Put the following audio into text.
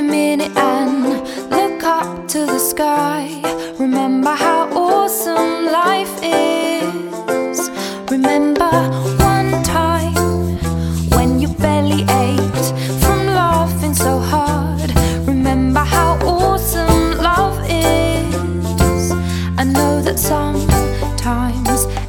a minute and look up to the sky. Remember how awesome life is. Remember one time when you barely ached from laughing so hard. Remember how awesome love is. I know that sometimes.